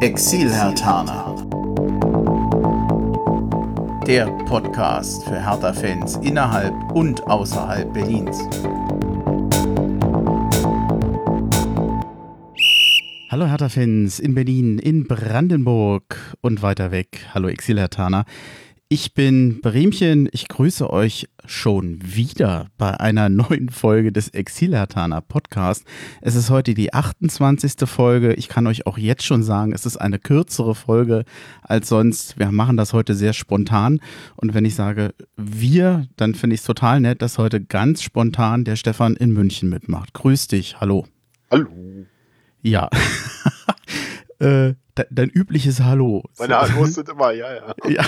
Exil-Hertaner. Der Podcast für Hertha-Fans innerhalb und außerhalb Berlins. Hallo Hertha-Fans in Berlin, in Brandenburg und weiter weg. Hallo Exil-Hertaner. Ich bin Bremchen. Ich grüße euch schon wieder bei einer neuen Folge des Exilhatana Podcast. Es ist heute die 28. Folge. Ich kann euch auch jetzt schon sagen, es ist eine kürzere Folge als sonst. Wir machen das heute sehr spontan. Und wenn ich sage wir, dann finde ich es total nett, dass heute ganz spontan der Stefan in München mitmacht. Grüß dich. Hallo. Hallo. Ja. äh, dein übliches Hallo. Meine Hallos sind immer, ja, ja. ja.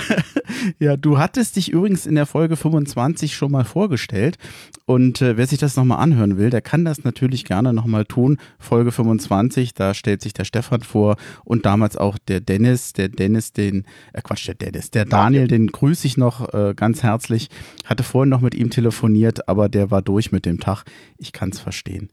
Ja, du hattest dich übrigens in der Folge 25 schon mal vorgestellt. Und äh, wer sich das nochmal anhören will, der kann das natürlich gerne nochmal tun. Folge 25, da stellt sich der Stefan vor und damals auch der Dennis. Der Dennis, den, äh Quatsch, der Dennis, der Daniel, den grüße ich noch äh, ganz herzlich. Hatte vorhin noch mit ihm telefoniert, aber der war durch mit dem Tag. Ich kann es verstehen.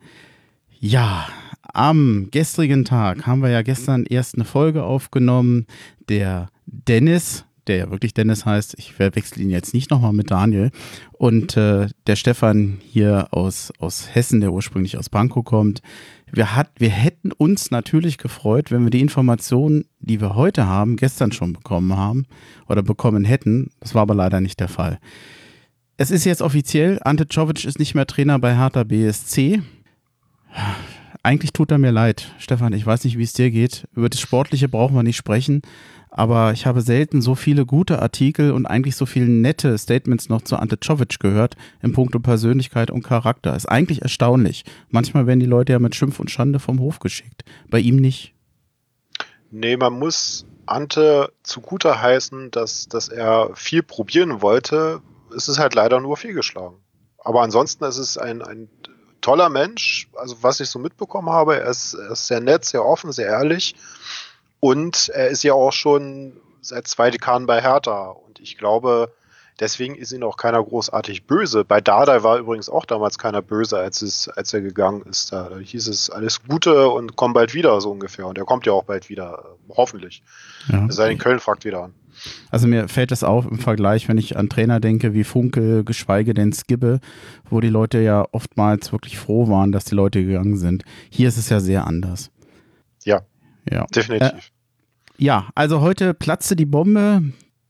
Ja, am gestrigen Tag haben wir ja gestern erst eine Folge aufgenommen. Der Dennis, der ja wirklich Dennis heißt, ich verwechsel ihn jetzt nicht nochmal mit Daniel. Und äh, der Stefan hier aus, aus Hessen, der ursprünglich aus Pankow kommt. Wir, hat, wir hätten uns natürlich gefreut, wenn wir die Informationen, die wir heute haben, gestern schon bekommen haben oder bekommen hätten. Das war aber leider nicht der Fall. Es ist jetzt offiziell, Ante Czovic ist nicht mehr Trainer bei Hertha BSC eigentlich tut er mir leid. Stefan, ich weiß nicht, wie es dir geht. Über das Sportliche brauchen wir nicht sprechen. Aber ich habe selten so viele gute Artikel und eigentlich so viele nette Statements noch zu Ante Czovic gehört in puncto Persönlichkeit und Charakter. Ist eigentlich erstaunlich. Manchmal werden die Leute ja mit Schimpf und Schande vom Hof geschickt. Bei ihm nicht. Nee, man muss Ante zugute heißen, dass, dass er viel probieren wollte. Es ist halt leider nur fehlgeschlagen. Aber ansonsten ist es ein, ein toller Mensch, also was ich so mitbekommen habe, er ist, er ist sehr nett, sehr offen, sehr ehrlich und er ist ja auch schon seit zwei Dekaden bei Hertha und ich glaube, deswegen ist ihn auch keiner großartig böse. Bei Dardai war übrigens auch damals keiner böse, als, es, als er gegangen ist. Da hieß es alles Gute und komm bald wieder, so ungefähr. Und er kommt ja auch bald wieder, hoffentlich. Ja. Sei denn, Köln fragt wieder an. Also mir fällt es auf im Vergleich, wenn ich an Trainer denke wie Funke, geschweige denn Skibbe, wo die Leute ja oftmals wirklich froh waren, dass die Leute gegangen sind. Hier ist es ja sehr anders. Ja, ja. definitiv. Äh, ja, also heute platzte die Bombe.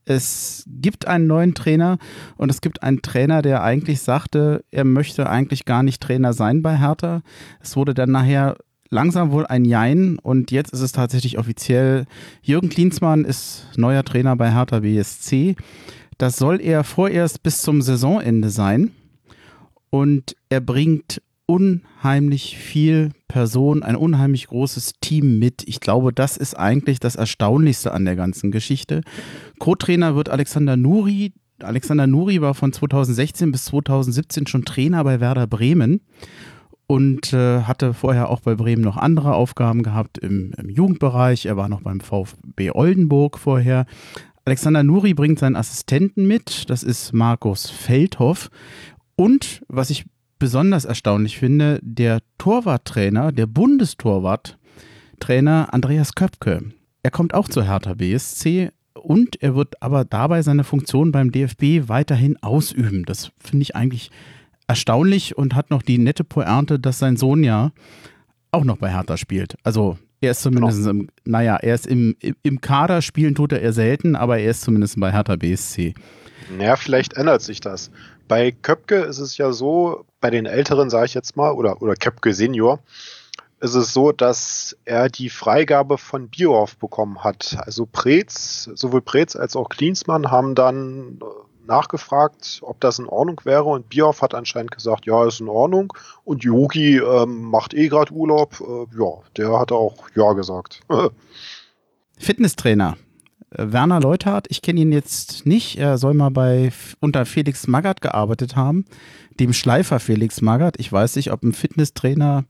Es gibt einen neuen Trainer und es gibt einen Trainer, der eigentlich sagte, er möchte eigentlich gar nicht Trainer sein bei Hertha. Es wurde dann nachher langsam wohl ein Jein und jetzt ist es tatsächlich offiziell. Jürgen Klinsmann ist neuer Trainer bei Hertha BSC. Das soll er vorerst bis zum Saisonende sein und er bringt unheimlich viel Person, ein unheimlich großes Team mit. Ich glaube, das ist eigentlich das Erstaunlichste an der ganzen Geschichte. Co-Trainer wird Alexander Nuri. Alexander Nuri war von 2016 bis 2017 schon Trainer bei Werder Bremen und äh, hatte vorher auch bei Bremen noch andere Aufgaben gehabt im, im, Jugendbereich. Er war noch beim VfB Oldenburg vorher. Alexander Nuri bringt seinen Assistenten mit, das ist Markus Feldhoff. Und was ich besonders erstaunlich finde, der Torwarttrainer, der Bundestorwarttrainer Andreas Köpke. Er kommt auch zur Hertha BSC und er wird aber dabei seine Funktion beim DFB weiterhin ausüben. Das finde ich eigentlich erstaunlich und hat noch die nette Pointe, dass sein Sohn ja auch noch bei Hertha spielt. Also er ist zumindest genau. im, naja, er ist im, im Kader, spielen tut er eher selten, aber er ist zumindest bei Hertha BSC. Naja, vielleicht ändert sich das. Bei Köpke ist es ja so, bei den Älteren sage ich jetzt mal, oder, oder Köpke Senior, ist es so, dass er die Freigabe von Biohoff bekommen hat. Also Preetz, sowohl Preetz als auch Klinsmann haben dann nachgefragt, ob das in Ordnung wäre und Bioff hat anscheinend gesagt, ja, ist in Ordnung und Yogi ähm, macht eh gerade Urlaub. Äh, ja, der hat auch ja gesagt. Fitnesstrainer. Äh, Werner Leuthardt, ich kenne ihn jetzt nicht. Er soll mal bei unter Felix Magath gearbeitet haben, dem Schleifer Felix Magath. Ich weiß nicht, ob ein Fitnesstrainer,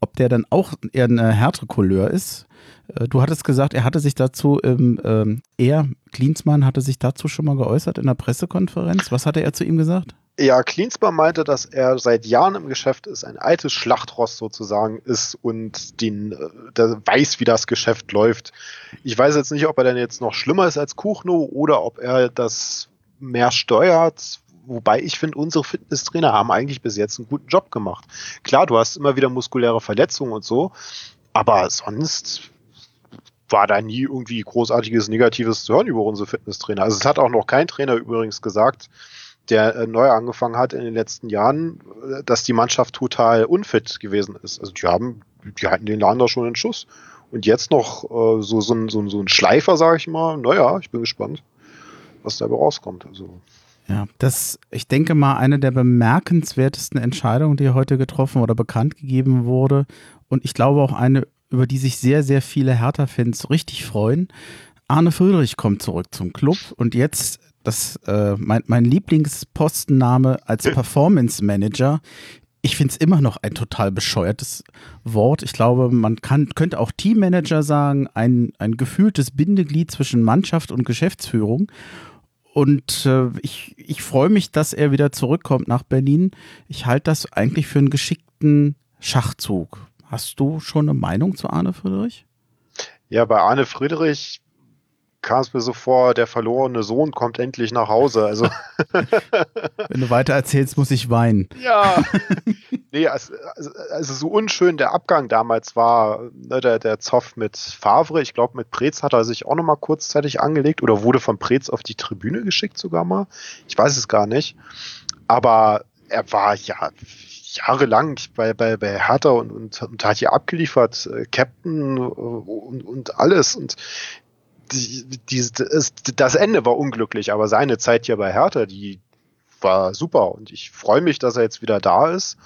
ob der dann auch eher eine härtere Couleur ist. Äh, du hattest gesagt, er hatte sich dazu, ähm, ähm, er, Klinsmann, hatte sich dazu schon mal geäußert in der Pressekonferenz. Was hatte er zu ihm gesagt? Ja, Klinsmann meinte, dass er seit Jahren im Geschäft ist, ein altes Schlachtrost sozusagen ist und den, äh, der weiß, wie das Geschäft läuft. Ich weiß jetzt nicht, ob er denn jetzt noch schlimmer ist als Kuchno oder ob er das mehr steuert. Wobei ich finde, unsere Fitnesstrainer haben eigentlich bis jetzt einen guten Job gemacht. Klar, du hast immer wieder muskuläre Verletzungen und so, aber sonst war da nie irgendwie großartiges Negatives zu hören über unsere Fitnesstrainer. Also es hat auch noch kein Trainer übrigens gesagt, der äh, neu angefangen hat in den letzten Jahren, äh, dass die Mannschaft total unfit gewesen ist. Also die haben, die hatten den Laden da schon in Schuss. Und jetzt noch äh, so, so, ein, so, so ein Schleifer, sage ich mal. Naja, ich bin gespannt, was dabei rauskommt. Also. Ja, das, ich denke mal, eine der bemerkenswertesten Entscheidungen, die heute getroffen oder bekannt gegeben wurde. Und ich glaube auch eine, über die sich sehr, sehr viele Hertha-Fans richtig freuen. Arne Friedrich kommt zurück zum Club und jetzt das, äh, mein, mein Lieblingspostenname als Performance Manager. Ich finde es immer noch ein total bescheuertes Wort. Ich glaube, man kann, könnte auch Teammanager sagen, ein, ein gefühltes Bindeglied zwischen Mannschaft und Geschäftsführung. Und äh, ich, ich freue mich, dass er wieder zurückkommt nach Berlin. Ich halte das eigentlich für einen geschickten Schachzug. Hast du schon eine Meinung zu Arne Friedrich? Ja, bei Arne Friedrich kam es mir so vor, der verlorene Sohn kommt endlich nach Hause. Also Wenn du weiter erzählst, muss ich weinen. Ja. nee, also, also, so unschön der Abgang damals war, ne, der, der Zoff mit Favre, ich glaube mit Preetz hat er sich auch nochmal kurzzeitig angelegt oder wurde von Preetz auf die Tribüne geschickt sogar mal. Ich weiß es gar nicht. Aber er war ja jahrelang bei, bei, bei Hertha und, und, und hat hier abgeliefert, äh, Captain äh, und, und alles. Und die, die, das Ende war unglücklich, aber seine Zeit hier bei Hertha, die war super und ich freue mich, dass er jetzt wieder da ist.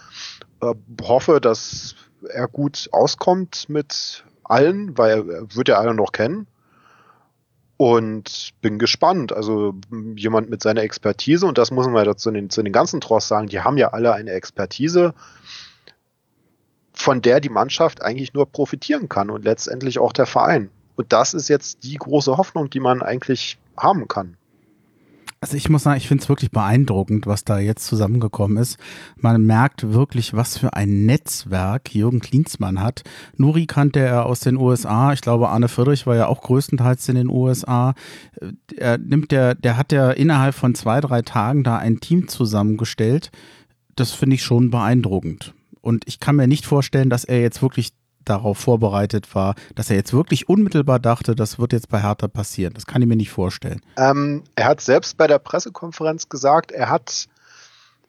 Äh, hoffe, dass er gut auskommt mit allen, weil er wird ja alle noch kennen. Und bin gespannt. Also jemand mit seiner Expertise, und das muss man dazu zu den, zu den ganzen Tross sagen, die haben ja alle eine Expertise, von der die Mannschaft eigentlich nur profitieren kann und letztendlich auch der Verein. Und das ist jetzt die große Hoffnung, die man eigentlich haben kann. Also ich muss sagen, ich finde es wirklich beeindruckend, was da jetzt zusammengekommen ist. Man merkt wirklich, was für ein Netzwerk Jürgen Klinsmann hat. Nuri kannte er aus den USA. Ich glaube, Arne Friedrich war ja auch größtenteils in den USA. Er nimmt der, der hat ja innerhalb von zwei, drei Tagen da ein Team zusammengestellt. Das finde ich schon beeindruckend. Und ich kann mir nicht vorstellen, dass er jetzt wirklich darauf vorbereitet war, dass er jetzt wirklich unmittelbar dachte, das wird jetzt bei Hertha passieren. Das kann ich mir nicht vorstellen. Ähm, er hat selbst bei der Pressekonferenz gesagt, er hat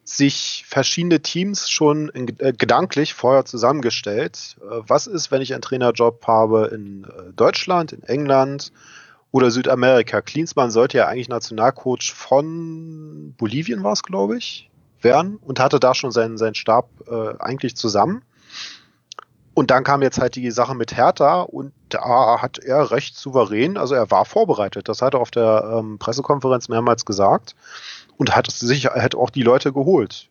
sich verschiedene Teams schon in, äh, gedanklich vorher zusammengestellt. Äh, was ist, wenn ich einen Trainerjob habe in äh, Deutschland, in England oder Südamerika? Klinsmann sollte ja eigentlich Nationalcoach von Bolivien war es, glaube ich, werden und hatte da schon seinen, seinen Stab äh, eigentlich zusammen. Und dann kam jetzt halt die Sache mit Hertha und da hat er recht souverän, also er war vorbereitet. Das hat er auf der ähm, Pressekonferenz mehrmals gesagt und hat sich hat auch die Leute geholt.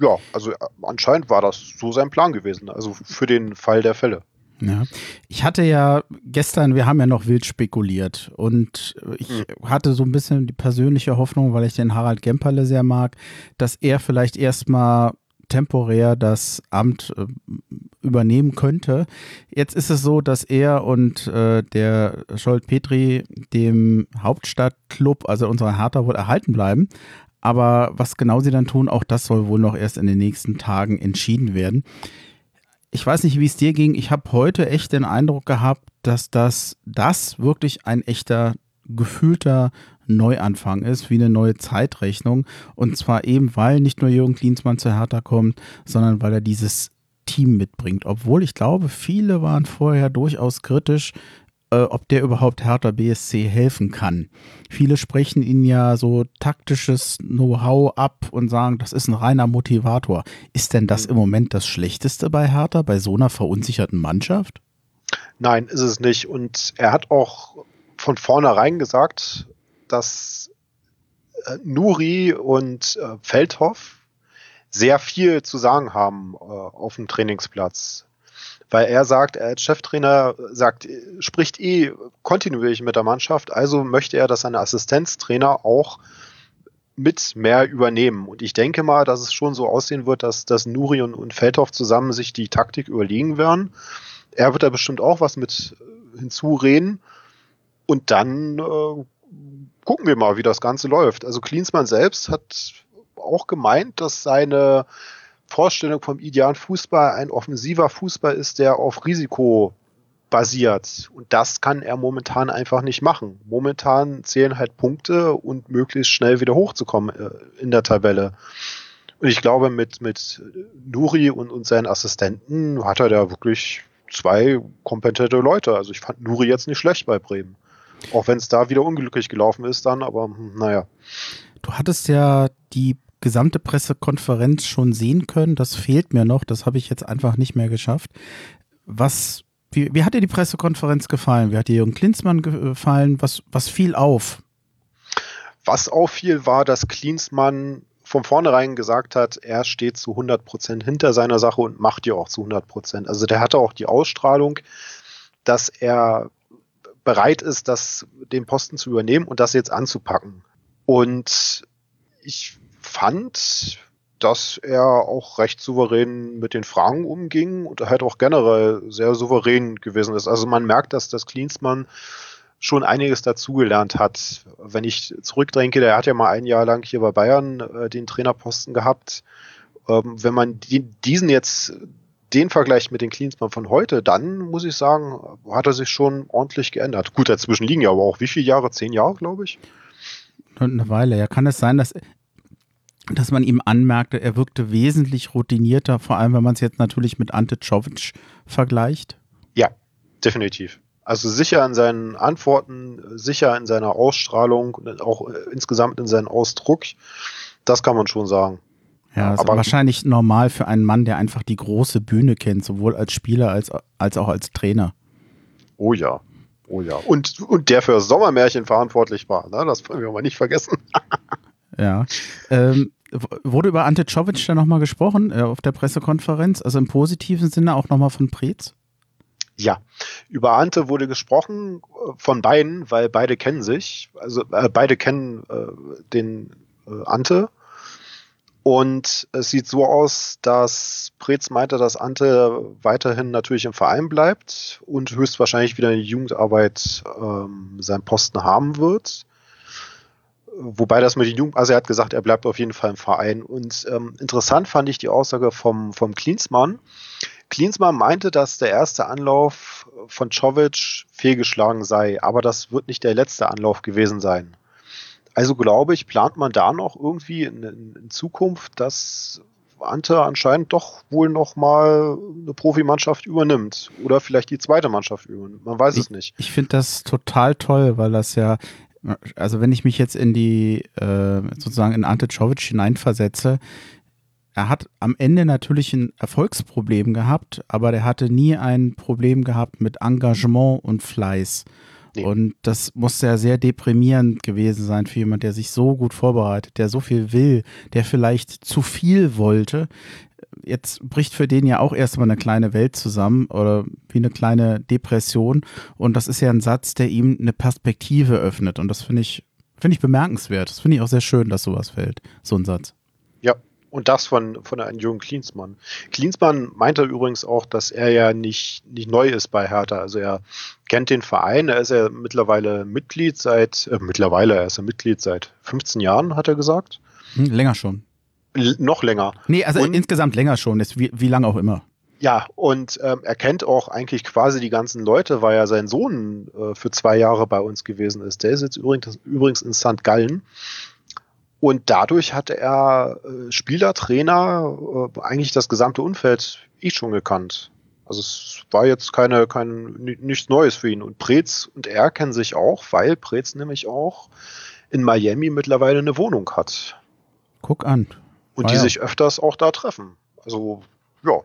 Ja, also anscheinend war das so sein Plan gewesen, also für den Fall der Fälle. Ja. Ich hatte ja gestern, wir haben ja noch wild spekuliert und ich hm. hatte so ein bisschen die persönliche Hoffnung, weil ich den Harald Gemperle sehr mag, dass er vielleicht erstmal temporär das Amt äh, übernehmen könnte. Jetzt ist es so, dass er und äh, der Scholt Petri dem Hauptstadtclub, also unserer Hertha, wohl erhalten bleiben. Aber was genau sie dann tun, auch das soll wohl noch erst in den nächsten Tagen entschieden werden. Ich weiß nicht, wie es dir ging. Ich habe heute echt den Eindruck gehabt, dass das, das wirklich ein echter, gefühlter Neuanfang ist, wie eine neue Zeitrechnung. Und zwar eben, weil nicht nur Jürgen Klinsmann zu Hertha kommt, sondern weil er dieses Team mitbringt. Obwohl ich glaube, viele waren vorher durchaus kritisch, äh, ob der überhaupt Hertha BSC helfen kann. Viele sprechen ihn ja so taktisches Know-how ab und sagen, das ist ein reiner Motivator. Ist denn das im Moment das Schlechteste bei Hertha, bei so einer verunsicherten Mannschaft? Nein, ist es nicht. Und er hat auch von vornherein gesagt, dass äh, Nuri und äh, Feldhoff sehr viel zu sagen haben äh, auf dem Trainingsplatz. Weil er sagt, er als Cheftrainer sagt, spricht eh kontinuierlich mit der Mannschaft, also möchte er, dass seine Assistenztrainer auch mit mehr übernehmen. Und ich denke mal, dass es schon so aussehen wird, dass, dass Nuri und, und Feldhoff zusammen sich die Taktik überlegen werden. Er wird da bestimmt auch was mit hinzureden. Und dann äh, gucken wir mal, wie das Ganze läuft. Also Klinsmann selbst hat auch gemeint, dass seine Vorstellung vom idealen Fußball ein offensiver Fußball ist, der auf Risiko basiert. Und das kann er momentan einfach nicht machen. Momentan zählen halt Punkte und möglichst schnell wieder hochzukommen äh, in der Tabelle. Und ich glaube, mit, mit Nuri und, und seinen Assistenten hat er da wirklich zwei kompetente Leute. Also ich fand Nuri jetzt nicht schlecht bei Bremen. Auch wenn es da wieder unglücklich gelaufen ist dann, aber hm, naja. Du hattest ja die gesamte Pressekonferenz schon sehen können. Das fehlt mir noch. Das habe ich jetzt einfach nicht mehr geschafft. Was, wie, wie hat dir die Pressekonferenz gefallen? Wie hat dir Jürgen Klinsmann gefallen? Was, was fiel auf? Was auffiel, war, dass Klinsmann von vornherein gesagt hat, er steht zu 100 Prozent hinter seiner Sache und macht die auch zu 100 Prozent. Also der hatte auch die Ausstrahlung, dass er bereit ist, das, den Posten zu übernehmen und das jetzt anzupacken. Und ich fand, dass er auch recht souverän mit den Fragen umging und halt auch generell sehr souverän gewesen ist. Also man merkt, dass das Klinsmann schon einiges dazugelernt hat. Wenn ich zurückdenke, der hat ja mal ein Jahr lang hier bei Bayern äh, den Trainerposten gehabt. Ähm, wenn man die, diesen jetzt den Vergleich mit den Klinsmann von heute, dann muss ich sagen, hat er sich schon ordentlich geändert. Gut, dazwischen liegen ja aber auch wie viele Jahre? Zehn Jahre, glaube ich. Eine Weile, ja. Kann es sein, dass dass man ihm anmerkte, er wirkte wesentlich routinierter, vor allem wenn man es jetzt natürlich mit Ante Czovic vergleicht? Ja, definitiv. Also sicher in seinen Antworten, sicher in seiner Ausstrahlung auch äh, insgesamt in seinem Ausdruck. Das kann man schon sagen. Ja, aber wahrscheinlich normal für einen Mann, der einfach die große Bühne kennt, sowohl als Spieler als, als auch als Trainer. Oh ja, oh ja. Und, und der für Sommermärchen verantwortlich war, ne? das wollen wir mal nicht vergessen. Ja. Ähm, wurde über Ante Czovic da nochmal gesprochen äh, auf der Pressekonferenz? Also im positiven Sinne auch nochmal von Preetz? Ja, über Ante wurde gesprochen äh, von beiden, weil beide kennen sich. Also äh, beide kennen äh, den äh, Ante. Und es sieht so aus, dass Preetz meinte, dass Ante weiterhin natürlich im Verein bleibt und höchstwahrscheinlich wieder in die Jugendarbeit ähm, seinen Posten haben wird wobei das mit den Jugend, also er hat gesagt, er bleibt auf jeden Fall im Verein. Und ähm, interessant fand ich die Aussage vom, vom Klinsmann. Klinsmann meinte, dass der erste Anlauf von Czovic fehlgeschlagen sei, aber das wird nicht der letzte Anlauf gewesen sein. Also glaube ich, plant man da noch irgendwie in, in Zukunft, dass Ante anscheinend doch wohl noch mal eine Profimannschaft übernimmt oder vielleicht die zweite Mannschaft übernimmt. Man weiß ich, es nicht. Ich finde das total toll, weil das ja also wenn ich mich jetzt in die, äh, sozusagen in Ante Czovic hineinversetze, er hat am Ende natürlich ein Erfolgsproblem gehabt, aber der hatte nie ein Problem gehabt mit Engagement und Fleiß. Nee. Und das muss ja sehr deprimierend gewesen sein für jemand, der sich so gut vorbereitet, der so viel will, der vielleicht zu viel wollte jetzt bricht für den ja auch erstmal eine kleine Welt zusammen oder wie eine kleine Depression. Und das ist ja ein Satz, der ihm eine Perspektive öffnet. Und das finde ich, finde ich bemerkenswert. Das finde ich auch sehr schön, dass sowas fällt, so ein Satz. Und das von, von einem jungen Klinsmann. Klinsmann meinte übrigens auch, dass er ja nicht, nicht neu ist bei Hertha. Also er kennt den Verein, er ist ja mittlerweile Mitglied seit, äh, mittlerweile, er ist ja Mitglied seit 15 Jahren, hat er gesagt. Hm, länger schon noch länger. Nee, also und, insgesamt länger schon, ist wie, wie lange auch immer. Ja, und ähm, er kennt auch eigentlich quasi die ganzen Leute, weil ja sein Sohn äh, für zwei Jahre bei uns gewesen ist. Der ist jetzt übrigens, übrigens in St. Gallen. Und dadurch hatte er äh, Spieler, Trainer, äh, eigentlich das gesamte Umfeld ich eh schon gekannt. Also es war jetzt keine, kein, nichts Neues für ihn. Und Preetz und er kennen sich auch, weil Preetz nämlich auch in Miami mittlerweile eine Wohnung hat. Guck an. Und ah, die ja. sich öfters auch da treffen. Also, ja.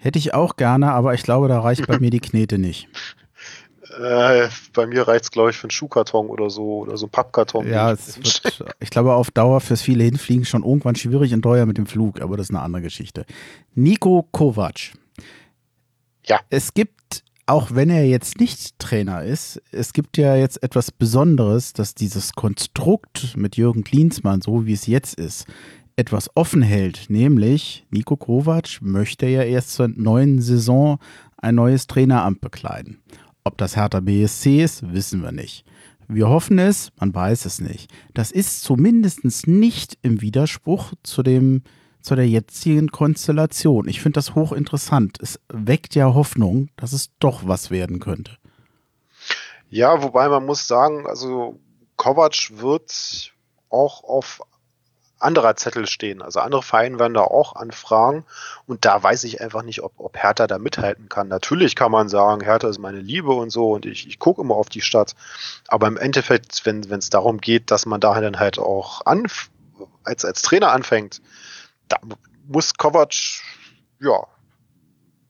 Hätte ich auch gerne, aber ich glaube, da reicht bei mir die Knete nicht. Äh, bei mir reicht es, glaube ich, für einen Schuhkarton oder so oder so ein Pappkarton. Ja, es wird, ich glaube, auf Dauer fürs viele Hinfliegen schon irgendwann schwierig und teuer mit dem Flug, aber das ist eine andere Geschichte. Nico Kovac. Ja. Es gibt auch wenn er jetzt nicht Trainer ist, es gibt ja jetzt etwas Besonderes, dass dieses Konstrukt mit Jürgen Klinsmann, so wie es jetzt ist, etwas offen hält, nämlich Nico Kovac möchte ja erst zur neuen Saison ein neues Traineramt bekleiden. Ob das Hertha BSC ist, wissen wir nicht. Wir hoffen es, man weiß es nicht. Das ist zumindest nicht im Widerspruch zu dem zu der jetzigen Konstellation. Ich finde das hochinteressant. Es weckt ja Hoffnung, dass es doch was werden könnte. Ja, wobei man muss sagen, also Kovac wird auch auf anderer Zettel stehen. Also andere Vereine werden da auch anfragen und da weiß ich einfach nicht, ob, ob Hertha da mithalten kann. Natürlich kann man sagen, Hertha ist meine Liebe und so und ich, ich gucke immer auf die Stadt. Aber im Endeffekt, wenn es darum geht, dass man da dann halt auch an, als, als Trainer anfängt, da muss Kovac ja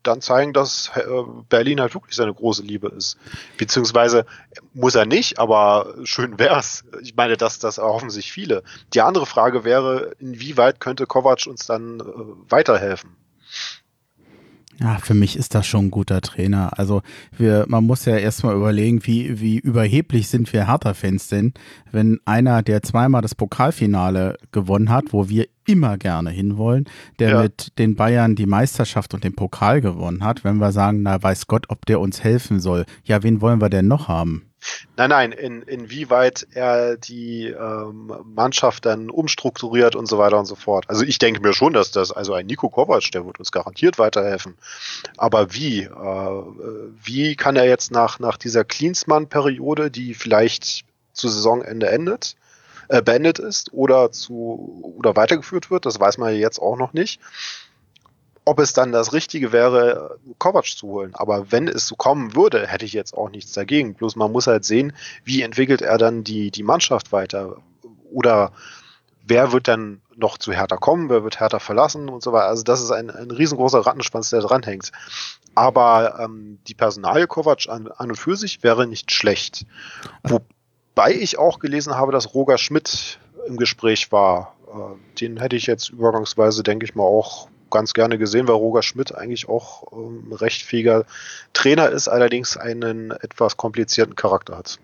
dann zeigen, dass äh, Berlin halt wirklich seine große Liebe ist. Beziehungsweise muss er nicht, aber schön wär's. Ich meine, dass das erhoffen sich viele. Die andere Frage wäre, inwieweit könnte Kovac uns dann äh, weiterhelfen? Ja, für mich ist das schon ein guter Trainer. Also wir, man muss ja erstmal überlegen, wie, wie überheblich sind wir Hertha-Fans denn, wenn einer, der zweimal das Pokalfinale gewonnen hat, wo wir immer gerne hinwollen, der ja. mit den Bayern die Meisterschaft und den Pokal gewonnen hat, wenn wir sagen, na weiß Gott, ob der uns helfen soll. Ja, wen wollen wir denn noch haben? Nein, nein, in, inwieweit er die ähm, Mannschaft dann umstrukturiert und so weiter und so fort. Also ich denke mir schon, dass das, also ein Nico Kovac, der wird uns garantiert weiterhelfen. Aber wie? Äh, wie kann er jetzt nach, nach dieser Klinsmann-Periode, die vielleicht zu Saisonende endet, äh, beendet ist oder zu oder weitergeführt wird, das weiß man ja jetzt auch noch nicht ob es dann das Richtige wäre, Kovac zu holen. Aber wenn es so kommen würde, hätte ich jetzt auch nichts dagegen. Bloß man muss halt sehen, wie entwickelt er dann die, die Mannschaft weiter. Oder wer wird dann noch zu Hertha kommen, wer wird Hertha verlassen und so weiter. Also das ist ein, ein riesengroßer Rattenschwanz, der dranhängt. Aber ähm, die Personalie Kovac an, an und für sich wäre nicht schlecht. Wobei ich auch gelesen habe, dass Roger Schmidt im Gespräch war. Äh, den hätte ich jetzt übergangsweise, denke ich mal, auch ganz gerne gesehen, weil Roger Schmidt eigentlich auch ähm, recht fähiger Trainer ist, allerdings einen etwas komplizierten Charakter hat.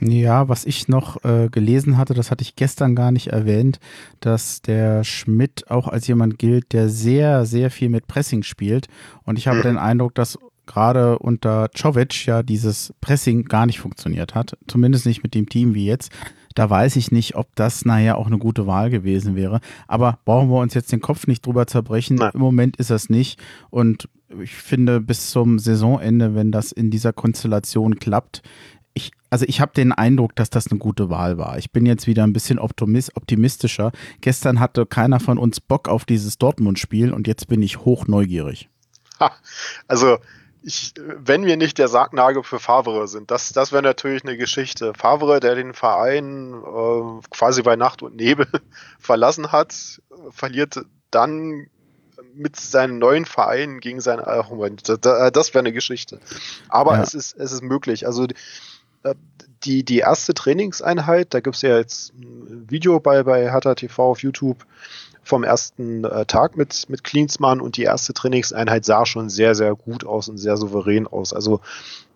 Ja, was ich noch äh, gelesen hatte, das hatte ich gestern gar nicht erwähnt, dass der Schmidt auch als jemand gilt, der sehr, sehr viel mit Pressing spielt. Und ich habe mhm. den Eindruck, dass gerade unter Czovic ja dieses Pressing gar nicht funktioniert hat. Zumindest nicht mit dem Team wie jetzt. Da weiß ich nicht, ob das nachher auch eine gute Wahl gewesen wäre. Aber brauchen wir uns jetzt den Kopf nicht drüber zerbrechen. Nein. Im Moment ist das nicht. Und ich finde, bis zum Saisonende, wenn das in dieser Konstellation klappt, ich, also ich habe den Eindruck, dass das eine gute Wahl war. Ich bin jetzt wieder ein bisschen optimistischer. Gestern hatte keiner von uns Bock auf dieses Dortmund-Spiel und jetzt bin ich hoch neugierig. Ha, also ich, wenn wir nicht der Sargnagel für Favre sind, das, das wäre natürlich eine Geschichte. Favre, der den Verein äh, quasi bei Nacht und Nebel verlassen hat, verliert dann mit seinem neuen Verein gegen seinen Moment. Das, das wäre eine Geschichte. Aber ja. es ist es ist möglich. Also die die erste Trainingseinheit, da gibt es ja jetzt ein Video bei bei Hatta TV auf YouTube vom ersten äh, Tag mit, mit Klinsmann und die erste Trainingseinheit sah schon sehr, sehr gut aus und sehr souverän aus. Also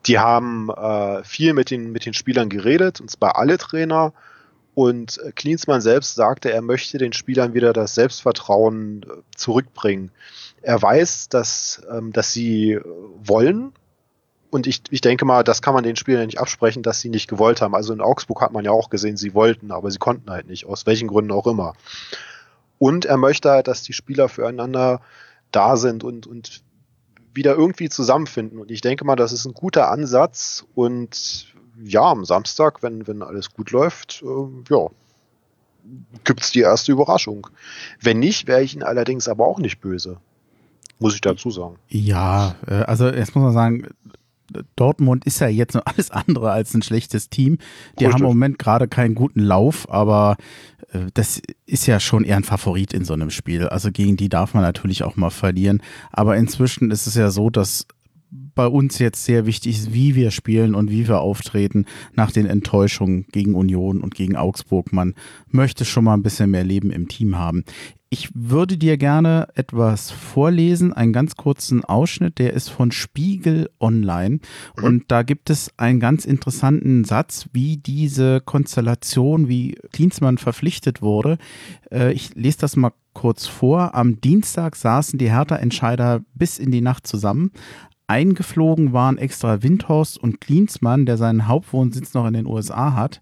die haben äh, viel mit den, mit den Spielern geredet, und zwar alle Trainer. Und äh, Klinsmann selbst sagte, er möchte den Spielern wieder das Selbstvertrauen äh, zurückbringen. Er weiß, dass, ähm, dass sie wollen. Und ich, ich denke mal, das kann man den Spielern nicht absprechen, dass sie nicht gewollt haben. Also in Augsburg hat man ja auch gesehen, sie wollten, aber sie konnten halt nicht, aus welchen Gründen auch immer. Und er möchte halt, dass die Spieler füreinander da sind und, und wieder irgendwie zusammenfinden. Und ich denke mal, das ist ein guter Ansatz. Und ja, am Samstag, wenn, wenn alles gut läuft, äh, ja, gibt's die erste Überraschung. Wenn nicht, wäre ich ihn allerdings aber auch nicht böse. Muss ich dazu sagen. Ja, äh, also jetzt muss man sagen, Dortmund ist ja jetzt noch alles andere als ein schlechtes Team. Die Richtig. haben im Moment gerade keinen guten Lauf, aber äh, das ist ja schon eher ein Favorit in so einem Spiel. Also gegen die darf man natürlich auch mal verlieren. Aber inzwischen ist es ja so, dass bei uns jetzt sehr wichtig ist, wie wir spielen und wie wir auftreten nach den Enttäuschungen gegen Union und gegen Augsburg. Man möchte schon mal ein bisschen mehr Leben im Team haben Ich würde dir gerne etwas vorlesen, einen ganz kurzen Ausschnitt, der ist von Spiegel Online. Mhm. Und da gibt es einen ganz interessanten Satz, wie diese Konstellation, wie Klinsmann verpflichtet wurde. Äh, ich lese das mal kurz vor. Am Dienstag saßen die Hertha-Entscheider bis in die Nacht zusammen. Eingeflogen waren extra Windhorst und Klinsmann, der seinen Hauptwohnsitz noch in den USA hat.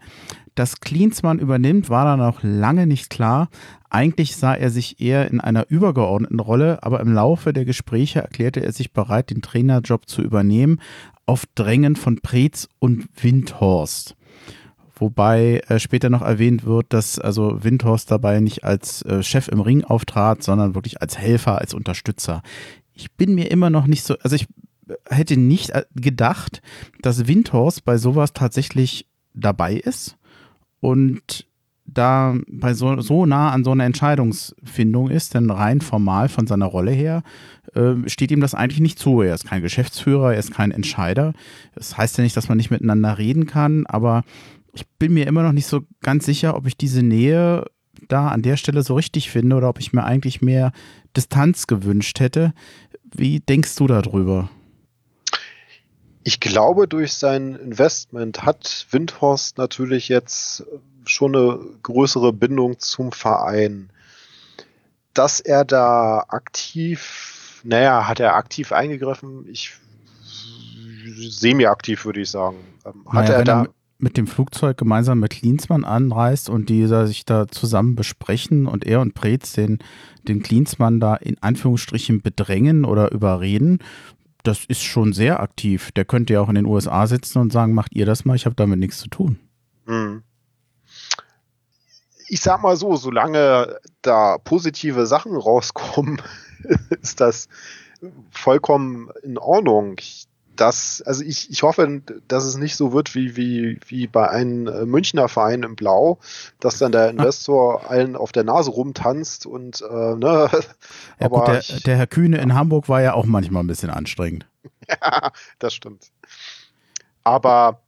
Dass Klinsmann übernimmt, war dann auch lange nicht klar. Eigentlich sah er sich eher in einer übergeordneten Rolle, aber im Laufe der Gespräche erklärte er sich bereit, den Trainerjob zu übernehmen, auf Drängen von Preetz und Windhorst. Wobei äh, später noch erwähnt wird, dass also Windhorst dabei nicht als äh, Chef im Ring auftrat, sondern wirklich als Helfer, als Unterstützer. Ich bin mir immer noch nicht so, also ich hätte nicht äh, gedacht, dass Windhorst bei sowas tatsächlich dabei ist und da bei so, so nah an so einer Entscheidungsfindung ist, denn rein formal von seiner Rolle her äh, steht ihm das eigentlich nicht zu. Er ist kein Geschäftsführer, er ist kein Entscheider. Das heißt ja nicht, dass man nicht miteinander reden kann, aber ich bin mir immer noch nicht so ganz sicher, ob ich diese Nähe da an der Stelle so richtig finde oder ob ich mir eigentlich mehr Distanz gewünscht hätte. Wie denkst du darüber? Ich glaube, durch sein Investment hat Windhorst natürlich jetzt schon eine größere Bindung zum Verein. Dass er da aktiv, naja, hat er aktiv eingegriffen? Ich semi-aktiv, würde ich sagen. Ähm, hat naja, er da. Er mit dem Flugzeug gemeinsam mit Klinsmann anreist und die sich da zusammen besprechen und er und Preetz den, den Klinsmann da in Anführungsstrichen bedrängen oder überreden, das ist schon sehr aktiv. Der könnte ja auch in den USA sitzen und sagen, macht ihr das mal, ich habe damit nichts zu tun. Hm. Ich sag mal so, solange da positive Sachen rauskommen, ist das vollkommen in Ordnung. Ich, das, also ich, ich hoffe, dass es nicht so wird wie, wie, wie bei einem äh, Münchner Verein im Blau, dass dann der Investor allen auf der Nase rumtanzt und äh, ne. Ja, Aber gut, der, ich, der Herr Kühne in Hamburg war ja auch manchmal ein bisschen anstrengend. ja, das stimmt. Aber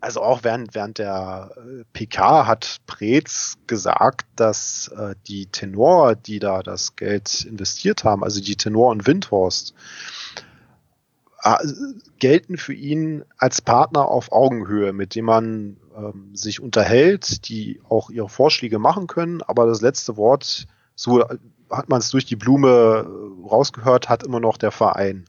also auch während, während der äh, PK hat Preetz gesagt, dass äh, die Tenor, die da das Geld investiert haben, also die Tenor und Windhorst, gelten für ihn als Partner auf Augenhöhe, mit dem man ähm, sich unterhält, die auch ihre Vorschläge machen können, aber das letzte Wort, so hat man es durch die Blume äh, rausgehört, hat immer noch der Verein.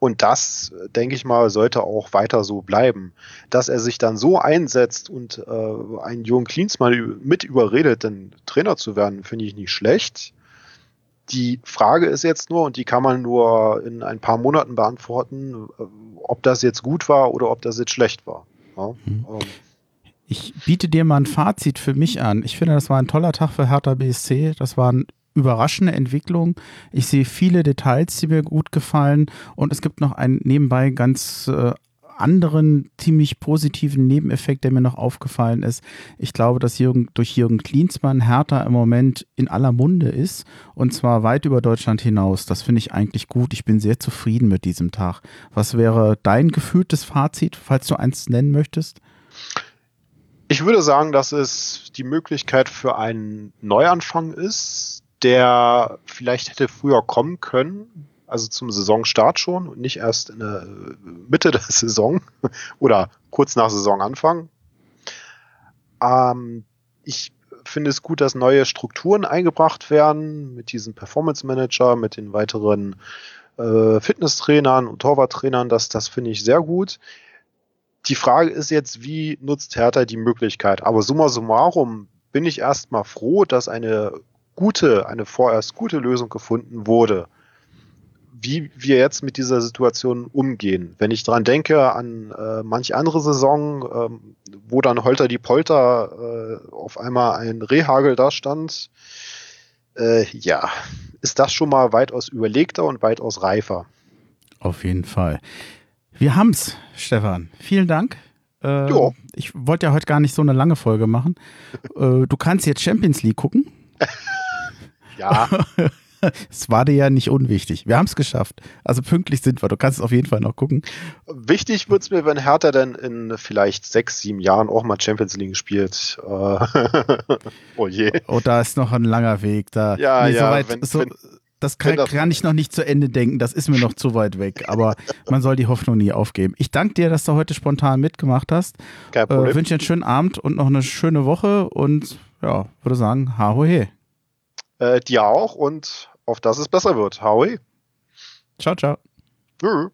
Und das, denke ich mal, sollte auch weiter so bleiben. Dass er sich dann so einsetzt und äh, einen jungen Klinsmann mit überredet, denn Trainer zu werden, finde ich nicht schlecht. Die Frage ist jetzt nur, und die kann man nur in ein paar Monaten beantworten, äh, ob das jetzt gut war oder ob das jetzt schlecht war. Ja, mhm. ähm. Ich biete dir mal ein Fazit für mich an. Ich finde, das war ein toller Tag für Hertha BSC. Das war ein überraschende Entwicklung. Ich sehe viele Details, die mir gut gefallen. Und es gibt noch einen nebenbei ganz äh, anderen ziemlich positiven Nebeneffekt, der mir noch aufgefallen ist. Ich glaube, dass Jürgen, durch Jürgen Klinsmann Hertha im Moment in aller Munde ist und zwar weit über Deutschland hinaus. Das finde ich eigentlich gut. Ich bin sehr zufrieden mit diesem Tag. Was wäre dein gefühltes Fazit, falls du eins nennen möchtest? Ich würde sagen, dass es die Möglichkeit für einen Neuanfang ist, der vielleicht hätte früher kommen können, also zum Saisonstart schon und nicht erst in der Mitte der Saison oder kurz nach Saisonanfang. Ähm, ich finde es gut, dass neue Strukturen eingebracht werden mit diesem Performance Manager, mit den weiteren äh, Fitnesstrainern und Torwarttrainern. Das, das finde ich sehr gut. Die Frage ist jetzt, wie nutzt Hertha die Möglichkeit? Aber summa summarum bin ich erstmal froh, dass eine gute, eine vorerst gute Lösung gefunden wurde. Wie wir jetzt mit dieser Situation umgehen. Wenn ich dran denke an äh, manch andere Saison, ähm, wo dann Holter die Polter äh, auf einmal ein Rehagel da stand, äh, ja, ist das schon mal weitaus überlegter und weitaus reifer. Auf jeden Fall. Wir haben's, Stefan. Vielen Dank. Äh, ich wollte ja heute gar nicht so eine lange Folge machen. Äh, du kannst jetzt Champions League gucken. Ja. Es war dir ja nicht unwichtig. Wir haben es geschafft. Also pünktlich sind wir. Du kannst es auf jeden Fall noch gucken. Wichtig wird es mir, wenn Hertha dann in vielleicht sechs, sieben Jahren auch mal Champions League spielt. Äh, oh je. Oh, da ist noch ein langer Weg. Da, ja, nee, ja. Weit, wenn, so, wenn, das kann, das kann, ich noch nicht zu Ende denken. Das ist mir noch zu weit weg. Aber man soll die Hoffnung nie aufgeben. Ich danke dir, dass du heute spontan mitgemacht hast. Kein Problem. Äh, wünsche dir einen schönen Abend und noch eine schöne Woche. Und ja, würde sagen, ha ho he. Äh, dir auch und auf dass es besser wird. Howie. Ciao, ciao. Tschüss.